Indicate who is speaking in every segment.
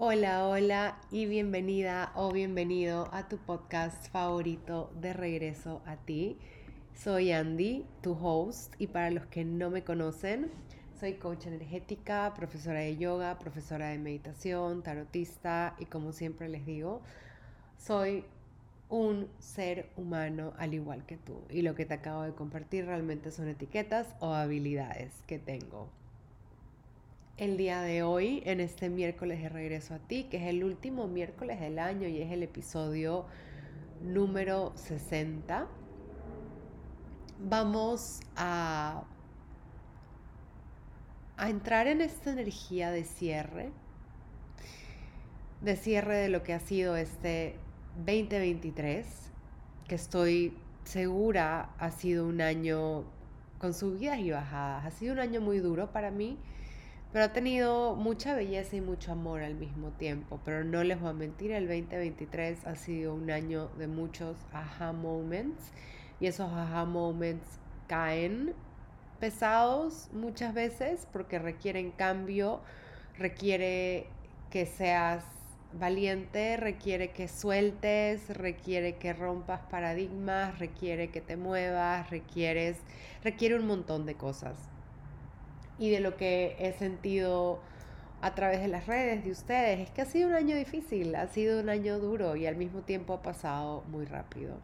Speaker 1: Hola, hola y bienvenida o bienvenido a tu podcast favorito de regreso a ti. Soy Andy, tu host, y para los que no me conocen, soy coach energética, profesora de yoga, profesora de meditación, tarotista y como siempre les digo, soy un ser humano al igual que tú. Y lo que te acabo de compartir realmente son etiquetas o habilidades que tengo el día de hoy, en este miércoles de regreso a ti, que es el último miércoles del año y es el episodio número 60. Vamos a, a entrar en esta energía de cierre, de cierre de lo que ha sido este 2023, que estoy segura ha sido un año con subidas y bajadas, ha sido un año muy duro para mí pero ha tenido mucha belleza y mucho amor al mismo tiempo. Pero no les voy a mentir, el 2023 ha sido un año de muchos aha moments. Y esos aha moments caen pesados muchas veces porque requieren cambio, requiere que seas valiente, requiere que sueltes, requiere que rompas paradigmas, requiere que te muevas, requieres, requiere un montón de cosas y de lo que he sentido a través de las redes de ustedes es que ha sido un año difícil, ha sido un año duro y al mismo tiempo ha pasado muy rápido.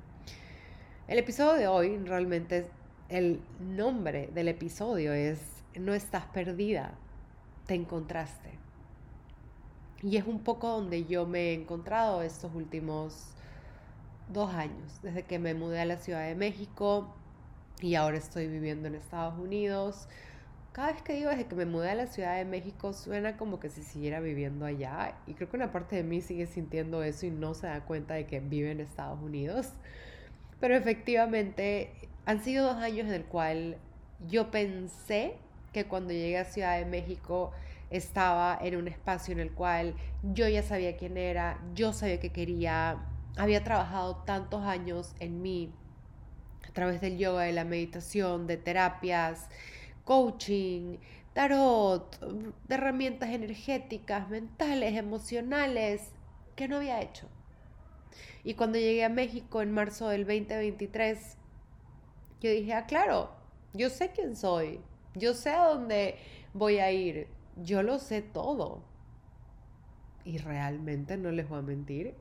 Speaker 1: El episodio de hoy, realmente el nombre del episodio es No estás perdida, te encontraste. Y es un poco donde yo me he encontrado estos últimos dos años, desde que me mudé a la Ciudad de México y ahora estoy viviendo en Estados Unidos cada vez que digo desde que me mudé a la Ciudad de México suena como que si siguiera viviendo allá y creo que una parte de mí sigue sintiendo eso y no se da cuenta de que vive en Estados Unidos. Pero efectivamente han sido dos años en el cual yo pensé que cuando llegué a Ciudad de México estaba en un espacio en el cual yo ya sabía quién era, yo sabía qué quería, había trabajado tantos años en mí a través del yoga, de la meditación, de terapias, coaching, tarot, de herramientas energéticas, mentales, emocionales, que no había hecho. Y cuando llegué a México en marzo del 2023, yo dije, ah, claro, yo sé quién soy, yo sé a dónde voy a ir, yo lo sé todo. Y realmente no les voy a mentir,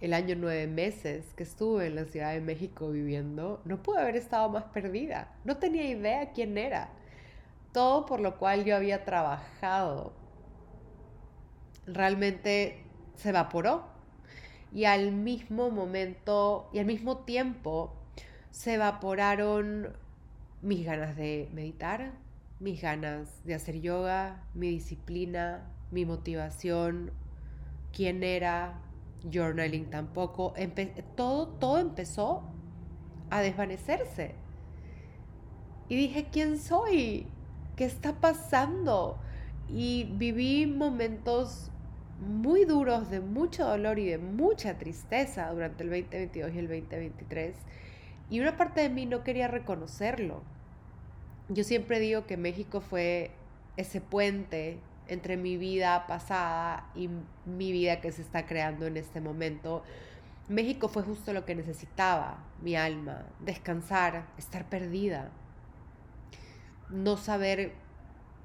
Speaker 1: el año nueve meses que estuve en la Ciudad de México viviendo, no pude haber estado más perdida. No tenía idea quién era. Todo por lo cual yo había trabajado realmente se evaporó. Y al mismo momento y al mismo tiempo se evaporaron mis ganas de meditar, mis ganas de hacer yoga, mi disciplina, mi motivación, quién era, journaling tampoco. todo, todo empezó a desvanecerse. Y dije, ¿quién soy? ¿Qué está pasando? Y viví momentos muy duros de mucho dolor y de mucha tristeza durante el 2022 y el 2023. Y una parte de mí no quería reconocerlo. Yo siempre digo que México fue ese puente entre mi vida pasada y mi vida que se está creando en este momento. México fue justo lo que necesitaba mi alma, descansar, estar perdida, no saber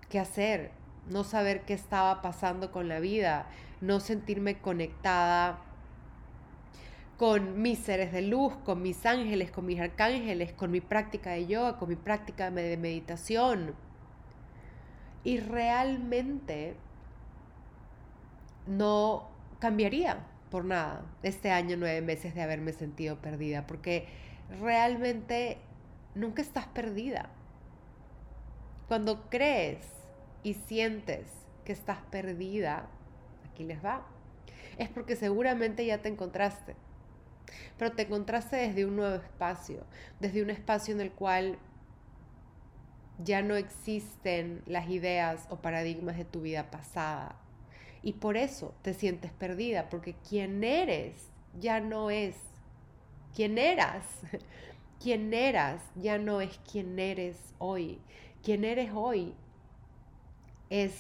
Speaker 1: qué hacer, no saber qué estaba pasando con la vida, no sentirme conectada con mis seres de luz, con mis ángeles, con mis arcángeles, con mi práctica de yoga, con mi práctica de meditación y realmente no cambiaría por nada este año, nueve meses de haberme sentido perdida, porque realmente nunca estás perdida. Cuando crees y sientes que estás perdida, aquí les va, es porque seguramente ya te encontraste, pero te encontraste desde un nuevo espacio, desde un espacio en el cual ya no existen las ideas o paradigmas de tu vida pasada. Y por eso te sientes perdida, porque quien eres ya no es quien eras. Quien eras ya no es quien eres hoy. Quien eres hoy es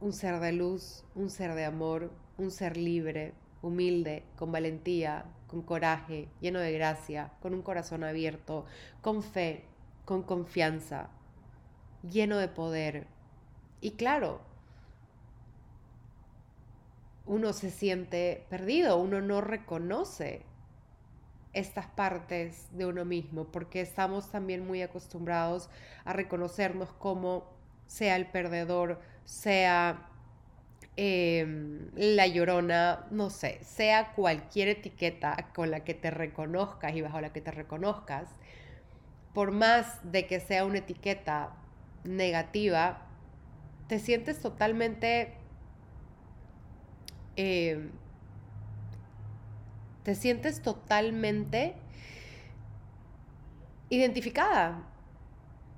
Speaker 1: un ser de luz, un ser de amor, un ser libre, humilde, con valentía, con coraje, lleno de gracia, con un corazón abierto, con fe, con confianza, lleno de poder. Y claro, uno se siente perdido, uno no reconoce estas partes de uno mismo, porque estamos también muy acostumbrados a reconocernos como sea el perdedor, sea em, la llorona, no sé, sea cualquier etiqueta con la que te reconozcas y bajo la que te reconozcas, por más de que sea una etiqueta negativa, te sientes totalmente... Em, te sientes totalmente identificada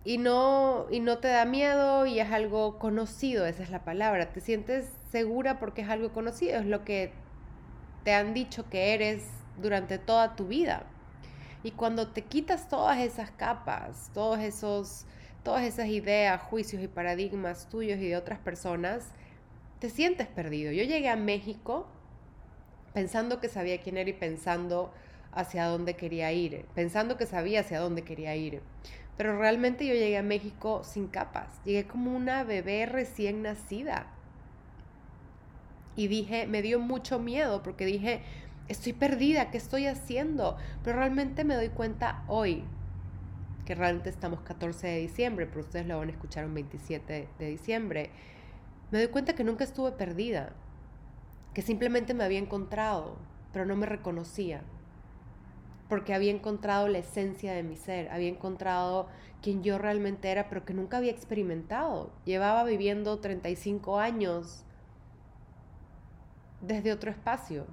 Speaker 1: y no, y no te da miedo y es algo conocido, esa es la palabra. Te sientes segura porque es algo conocido, es lo que te han dicho que eres durante toda tu vida. Y cuando te quitas todas esas capas, todos esos, todas esas ideas, juicios y paradigmas tuyos y de otras personas, te sientes perdido. Yo llegué a México pensando que sabía quién era y pensando hacia dónde quería ir, pensando que sabía hacia dónde quería ir. Pero realmente yo llegué a México sin capas, llegué como una bebé recién nacida. Y dije, me dio mucho miedo porque dije, estoy perdida, ¿qué estoy haciendo? Pero realmente me doy cuenta hoy, que realmente estamos 14 de diciembre, pero ustedes lo van a escuchar un 27 de diciembre, me doy cuenta que nunca estuve perdida que simplemente me había encontrado, pero no me reconocía, porque había encontrado la esencia de mi ser, había encontrado quien yo realmente era, pero que nunca había experimentado. Llevaba viviendo 35 años desde otro espacio.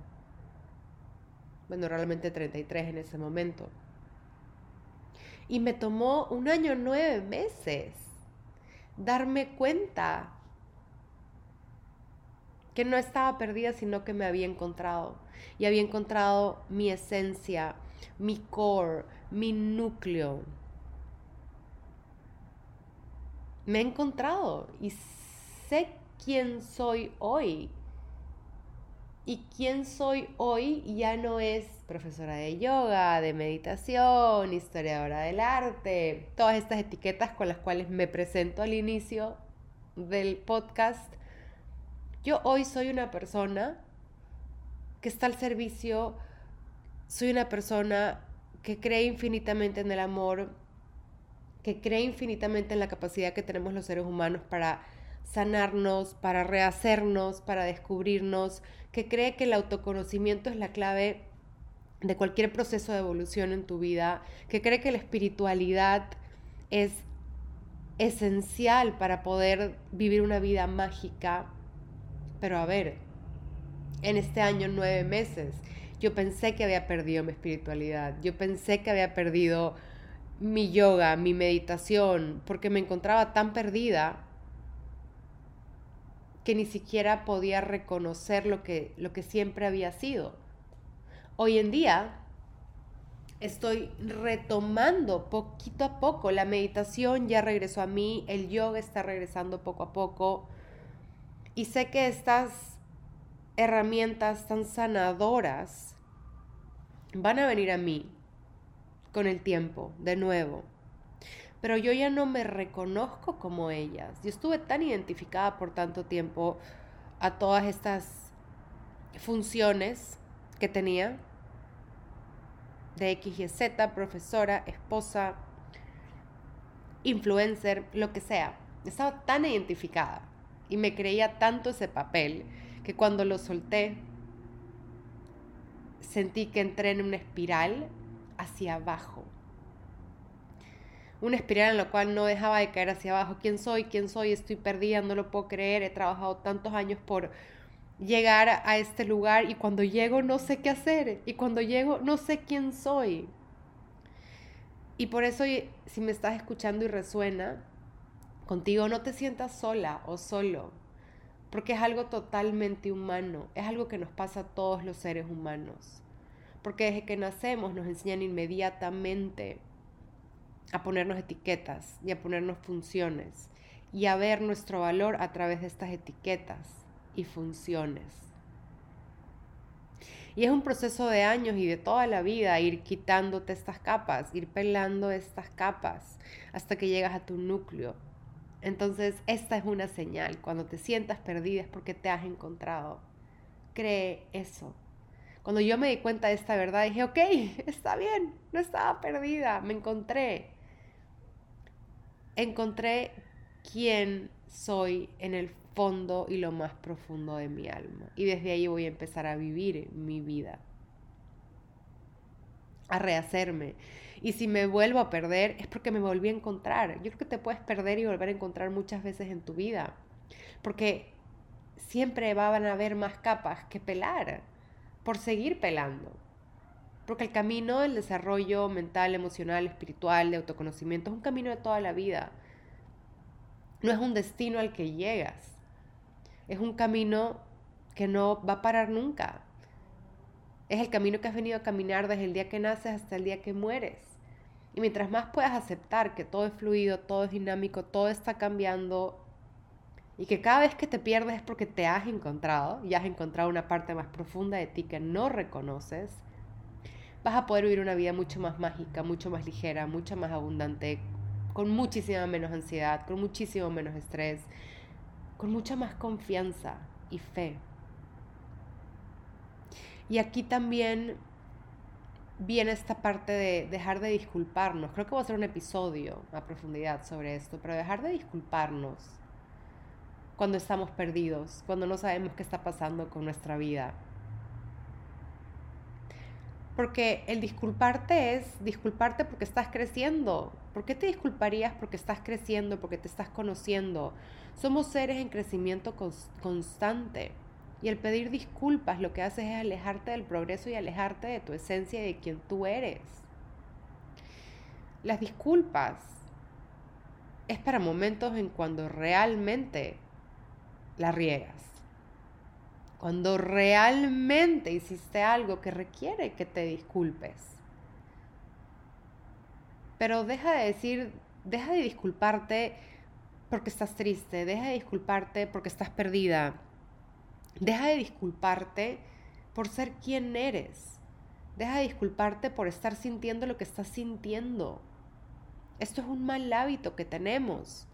Speaker 1: Bueno, realmente 33 en ese momento. Y me tomó un año nueve meses darme cuenta que no estaba perdida, sino que me había encontrado. Y había encontrado mi esencia, mi core, mi núcleo. Me he encontrado y sé quién soy hoy. Y quién soy hoy ya no es profesora de yoga, de meditación, historiadora del arte, todas estas etiquetas con las cuales me presento al inicio del podcast. Yo hoy soy una persona que está al servicio, soy una persona que cree infinitamente en el amor, que cree infinitamente en la capacidad que tenemos los seres humanos para sanarnos, para rehacernos, para descubrirnos, que cree que el autoconocimiento es la clave de cualquier proceso de evolución en tu vida, que cree que la espiritualidad es esencial para poder vivir una vida mágica, pero a ver, en este año nueve meses, yo pensé que había perdido mi espiritualidad, yo pensé que había perdido mi yoga, mi meditación, porque me encontraba tan perdida que ni siquiera podía reconocer lo que, lo que siempre había sido. Hoy en día estoy retomando poquito a poco, la meditación ya regresó a mí, el yoga está regresando poco a poco, y sé que estas herramientas tan sanadoras van a venir a mí con el tiempo, de nuevo. Pero yo ya no me reconozco como ellas. Yo estuve tan identificada por tanto tiempo a todas estas funciones que tenía de X y Z, profesora, esposa, influencer, lo que sea. Estaba tan identificada y me creía tanto ese papel que cuando lo solté sentí que entré en una espiral hacia abajo. Una espiral en la cual no dejaba de caer hacia abajo. ¿Quién soy? ¿Quién soy? Estoy perdida, no lo puedo creer. He trabajado tantos años por llegar a este lugar y cuando llego no sé qué hacer. Y cuando llego no sé quién soy. Y por eso, si me estás escuchando y resuena, contigo, no te sientas sola o solo, porque es algo totalmente humano, es algo que nos pasa a todos los seres humanos, porque desde que nacemos nos enseñan inmediatamente a ponernos etiquetas y a ponernos funciones. y a ver nuestro valor a través de estas etiquetas y funciones. Y es un proceso de años y de toda la vida ir quitándote estas capas, ir pelando estas capas hasta que llegas a tu núcleo. Entonces, esta es una señal. Cuando te sientas perdida es porque te has encontrado. Cree eso. Cuando yo me di cuenta de esta verdad, dije, ok, está bien, no estaba perdida, me encontré. Encontré quién soy en el fondo y lo más profundo de mi alma. Y desde ahí voy a empezar a vivir mi vida, a rehacerme. Y si me vuelvo a perder es porque me volví a encontrar. Yo creo que te puedes perder y volver a encontrar muchas veces en tu vida. Porque siempre van a haber más capas que pelar por seguir pelando. Porque el camino del desarrollo mental, emocional, espiritual, de autoconocimiento es un camino de toda la vida. No es un destino al que llegas. Es un camino que no va a parar nunca. Es el camino que has venido a caminar desde el día que naces hasta el día que mueres. Y mientras más puedas aceptar que todo es fluido, todo es dinámico, todo está cambiando y que cada vez que te pierdes es porque te has encontrado y has encontrado una parte más profunda de ti que no reconoces, vas a poder vivir una vida mucho más mágica, mucho más ligera, mucho más abundante, con muchísima menos ansiedad, con muchísimo menos estrés, con mucha más confianza y fe. Y aquí también viene esta parte de dejar de disculparnos. Creo que voy a hacer un episodio a profundidad sobre esto, pero dejar de disculparnos cuando estamos perdidos, cuando no sabemos qué está pasando con nuestra vida. Porque el disculparte es disculparte porque estás creciendo. ¿Por qué te disculparías porque estás creciendo, porque te estás conociendo? Somos seres en crecimiento constante. Y el pedir disculpas lo que haces es alejarte del progreso y alejarte de tu esencia y de quien tú eres. Las disculpas es para momentos en cuando realmente la riegas. Cuando realmente hiciste algo que requiere que te disculpes. Pero deja de decir, deja de disculparte porque estás triste, deja de disculparte porque estás perdida, deja de disculparte por ser quien eres, deja de disculparte por estar sintiendo lo que estás sintiendo. Esto es un mal hábito que tenemos.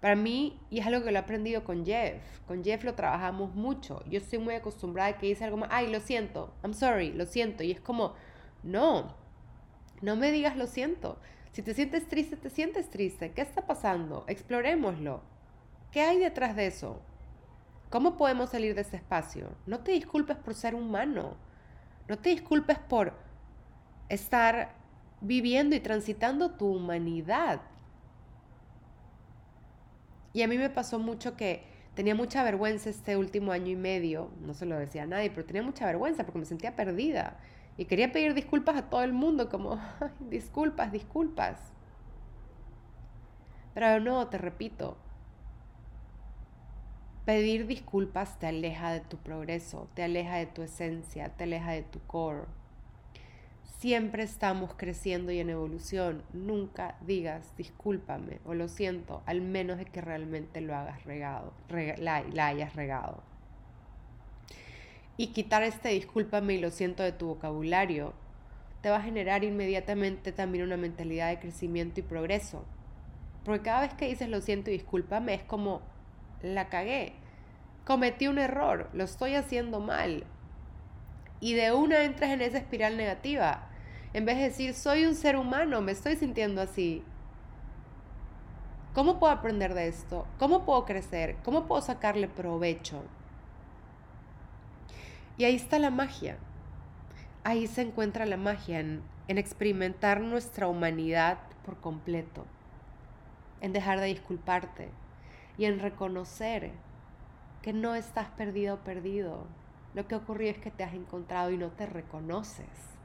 Speaker 1: Para mí, y es algo que lo he aprendido con Jeff, con Jeff lo trabajamos mucho. Yo estoy muy acostumbrada a que dice algo más, ay, lo siento, I'm sorry, lo siento. Y es como, no, no me digas lo siento. Si te sientes triste, te sientes triste. ¿Qué está pasando? Explorémoslo. ¿Qué hay detrás de eso? ¿Cómo podemos salir de ese espacio? No te disculpes por ser humano. No te disculpes por estar viviendo y transitando tu humanidad. Y a mí me pasó mucho que tenía mucha vergüenza este último año y medio, no se lo decía a nadie, pero tenía mucha vergüenza porque me sentía perdida. Y quería pedir disculpas a todo el mundo, como, disculpas, disculpas. Pero no, te repito, pedir disculpas te aleja de tu progreso, te aleja de tu esencia, te aleja de tu core siempre estamos creciendo y en evolución. Nunca digas discúlpame o lo siento, al menos de que realmente lo hagas regado, la, hayas regado. Y quitar este discúlpame y lo siento de tu vocabulario te va a generar inmediatamente también una mentalidad de crecimiento y progreso. Porque cada vez que dices lo siento y discúlpame es como la cagué. Cometí un error, lo estoy haciendo mal, y de una entras en esa espiral negativa. En vez de decir, soy un ser humano, me estoy sintiendo así. ¿Cómo puedo aprender de esto? ¿Cómo puedo crecer? ¿Cómo puedo sacarle provecho? Y ahí está la magia. Ahí se encuentra la magia en, en experimentar nuestra humanidad por completo, en dejar de disculparte y en reconocer que no estás perdido perdido, lo que ocurrió es que te has encontrado y no te reconoces.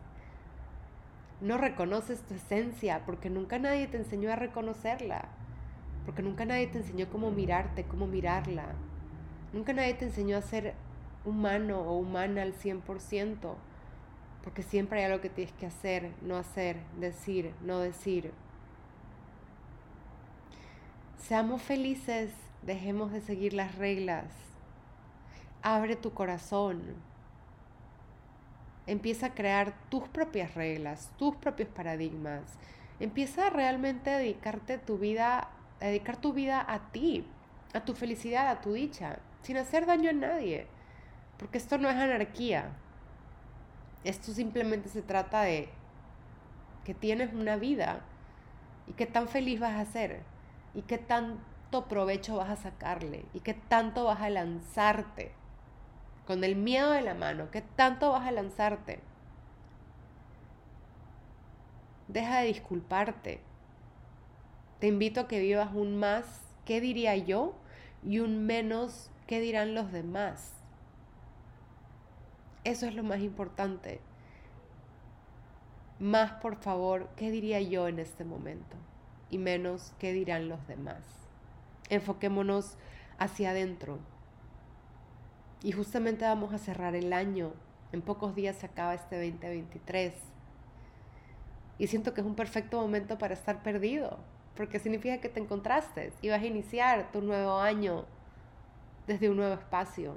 Speaker 1: No reconoces tu esencia porque nunca nadie te enseñó a reconocerla. Porque nunca nadie te enseñó cómo mirarte, cómo mirarla. Nunca nadie te enseñó a ser humano o humana al 100%. Porque siempre hay algo que tienes que hacer, no hacer, decir, no decir. Seamos felices, dejemos de seguir las reglas. Abre tu corazón. Empieza a crear tus propias reglas, tus propios paradigmas. Empieza realmente a dedicarte tu vida, a dedicar tu vida a ti, a tu felicidad, a tu dicha, sin hacer daño a nadie. Porque esto no es anarquía. Esto simplemente se trata de que tienes una vida y qué tan feliz vas a ser y qué tanto provecho vas a sacarle y qué tanto vas a lanzarte con el miedo de la mano, qué tanto vas a lanzarte. Deja de disculparte. Te invito a que vivas un más, ¿qué diría yo? Y un menos, ¿qué dirán los demás? Eso es lo más importante. Más, por favor, ¿qué diría yo en este momento? Y menos, ¿qué dirán los demás? Enfoquémonos hacia adentro. Y justamente vamos a cerrar el año. En pocos días se acaba este 2023. Y siento que es un perfecto momento para estar perdido, porque significa que te encontraste y vas a iniciar tu nuevo año desde un nuevo espacio,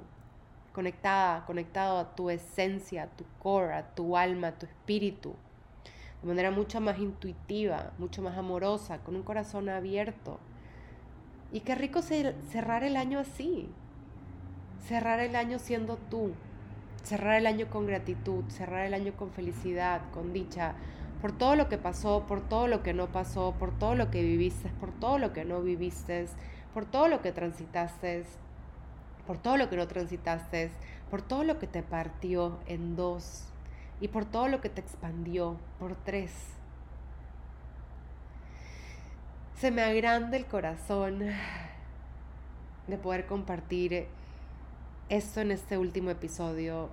Speaker 1: conectada, conectado a tu esencia, a tu core, a tu alma, a tu espíritu de manera mucho más intuitiva, mucho más amorosa, con un corazón abierto. Y qué rico cerrar el año así, cerrar el año siendo tú, cerrar el año con gratitud, cerrar el año con felicidad, con dicha, por todo lo que pasó, por todo lo que no pasó, por todo lo que viviste, por todo lo que no viviste, por todo lo que transitaste, por todo lo que no transitaste, por todo lo que te partió en dos, y por todo lo que te expandió por tres. Se me agranda el corazón de poder compartir esto en este último episodio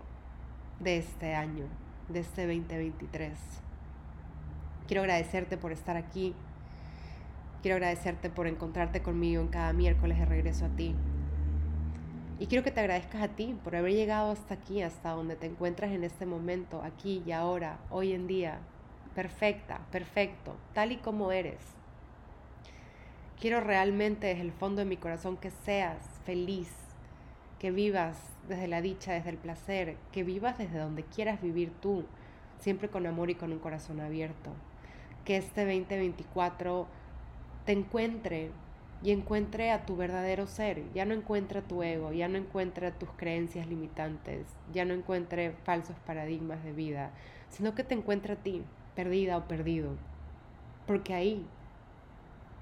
Speaker 1: de este año, de este 2023. Quiero agradecerte por estar aquí. Quiero agradecerte por encontrarte conmigo en cada miércoles de regreso a ti. Y quiero que te agradezcas a ti por haber llegado hasta aquí, hasta donde te encuentras en este momento, aquí y ahora, hoy en día. Perfecta, perfecto, tal y como eres. Quiero realmente desde el fondo de mi corazón que seas feliz, que vivas desde la dicha, desde el placer, que vivas desde donde quieras vivir tú, siempre con amor y con un corazón abierto. Que este 2024 te encuentre y encuentre a tu verdadero ser, ya no encuentre tu ego, ya no encuentre tus creencias limitantes, ya no encuentre falsos paradigmas de vida, sino que te encuentre a ti, perdida o perdido, porque ahí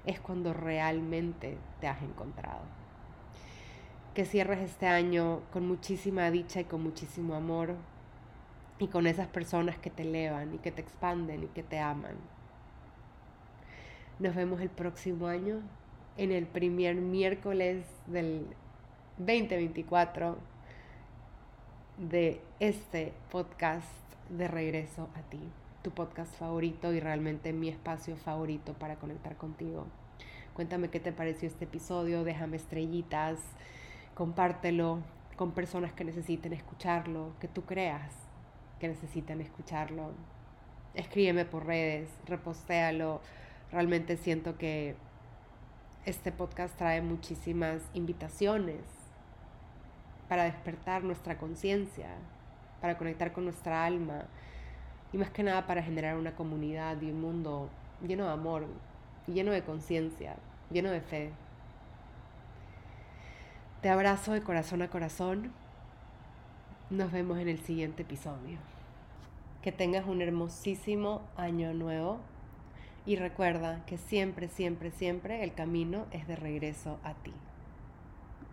Speaker 1: es cuando realmente te has encontrado. Que cierres este año con muchísima dicha y con muchísimo amor y con esas personas que te elevan y que te expanden y que te aman. Nos vemos el próximo año en el primer miércoles del 2024 de este podcast de regreso a ti, tu podcast favorito y realmente mi espacio favorito para conectar contigo. Cuéntame qué te pareció este episodio, déjame estrellitas, compártelo con personas que necesiten escucharlo, que tú creas que necesitan escucharlo. Escríbeme por redes, repostéalo. Realmente siento que este podcast trae muchísimas invitaciones para despertar nuestra conciencia, para conectar con nuestra alma y más que nada para generar una comunidad y un mundo lleno de amor, lleno de conciencia, lleno de fe. Te abrazo de corazón a corazón. Nos vemos en el siguiente episodio. Que tengas un hermosísimo año nuevo y recuerda que siempre, siempre, siempre el camino es de regreso a ti.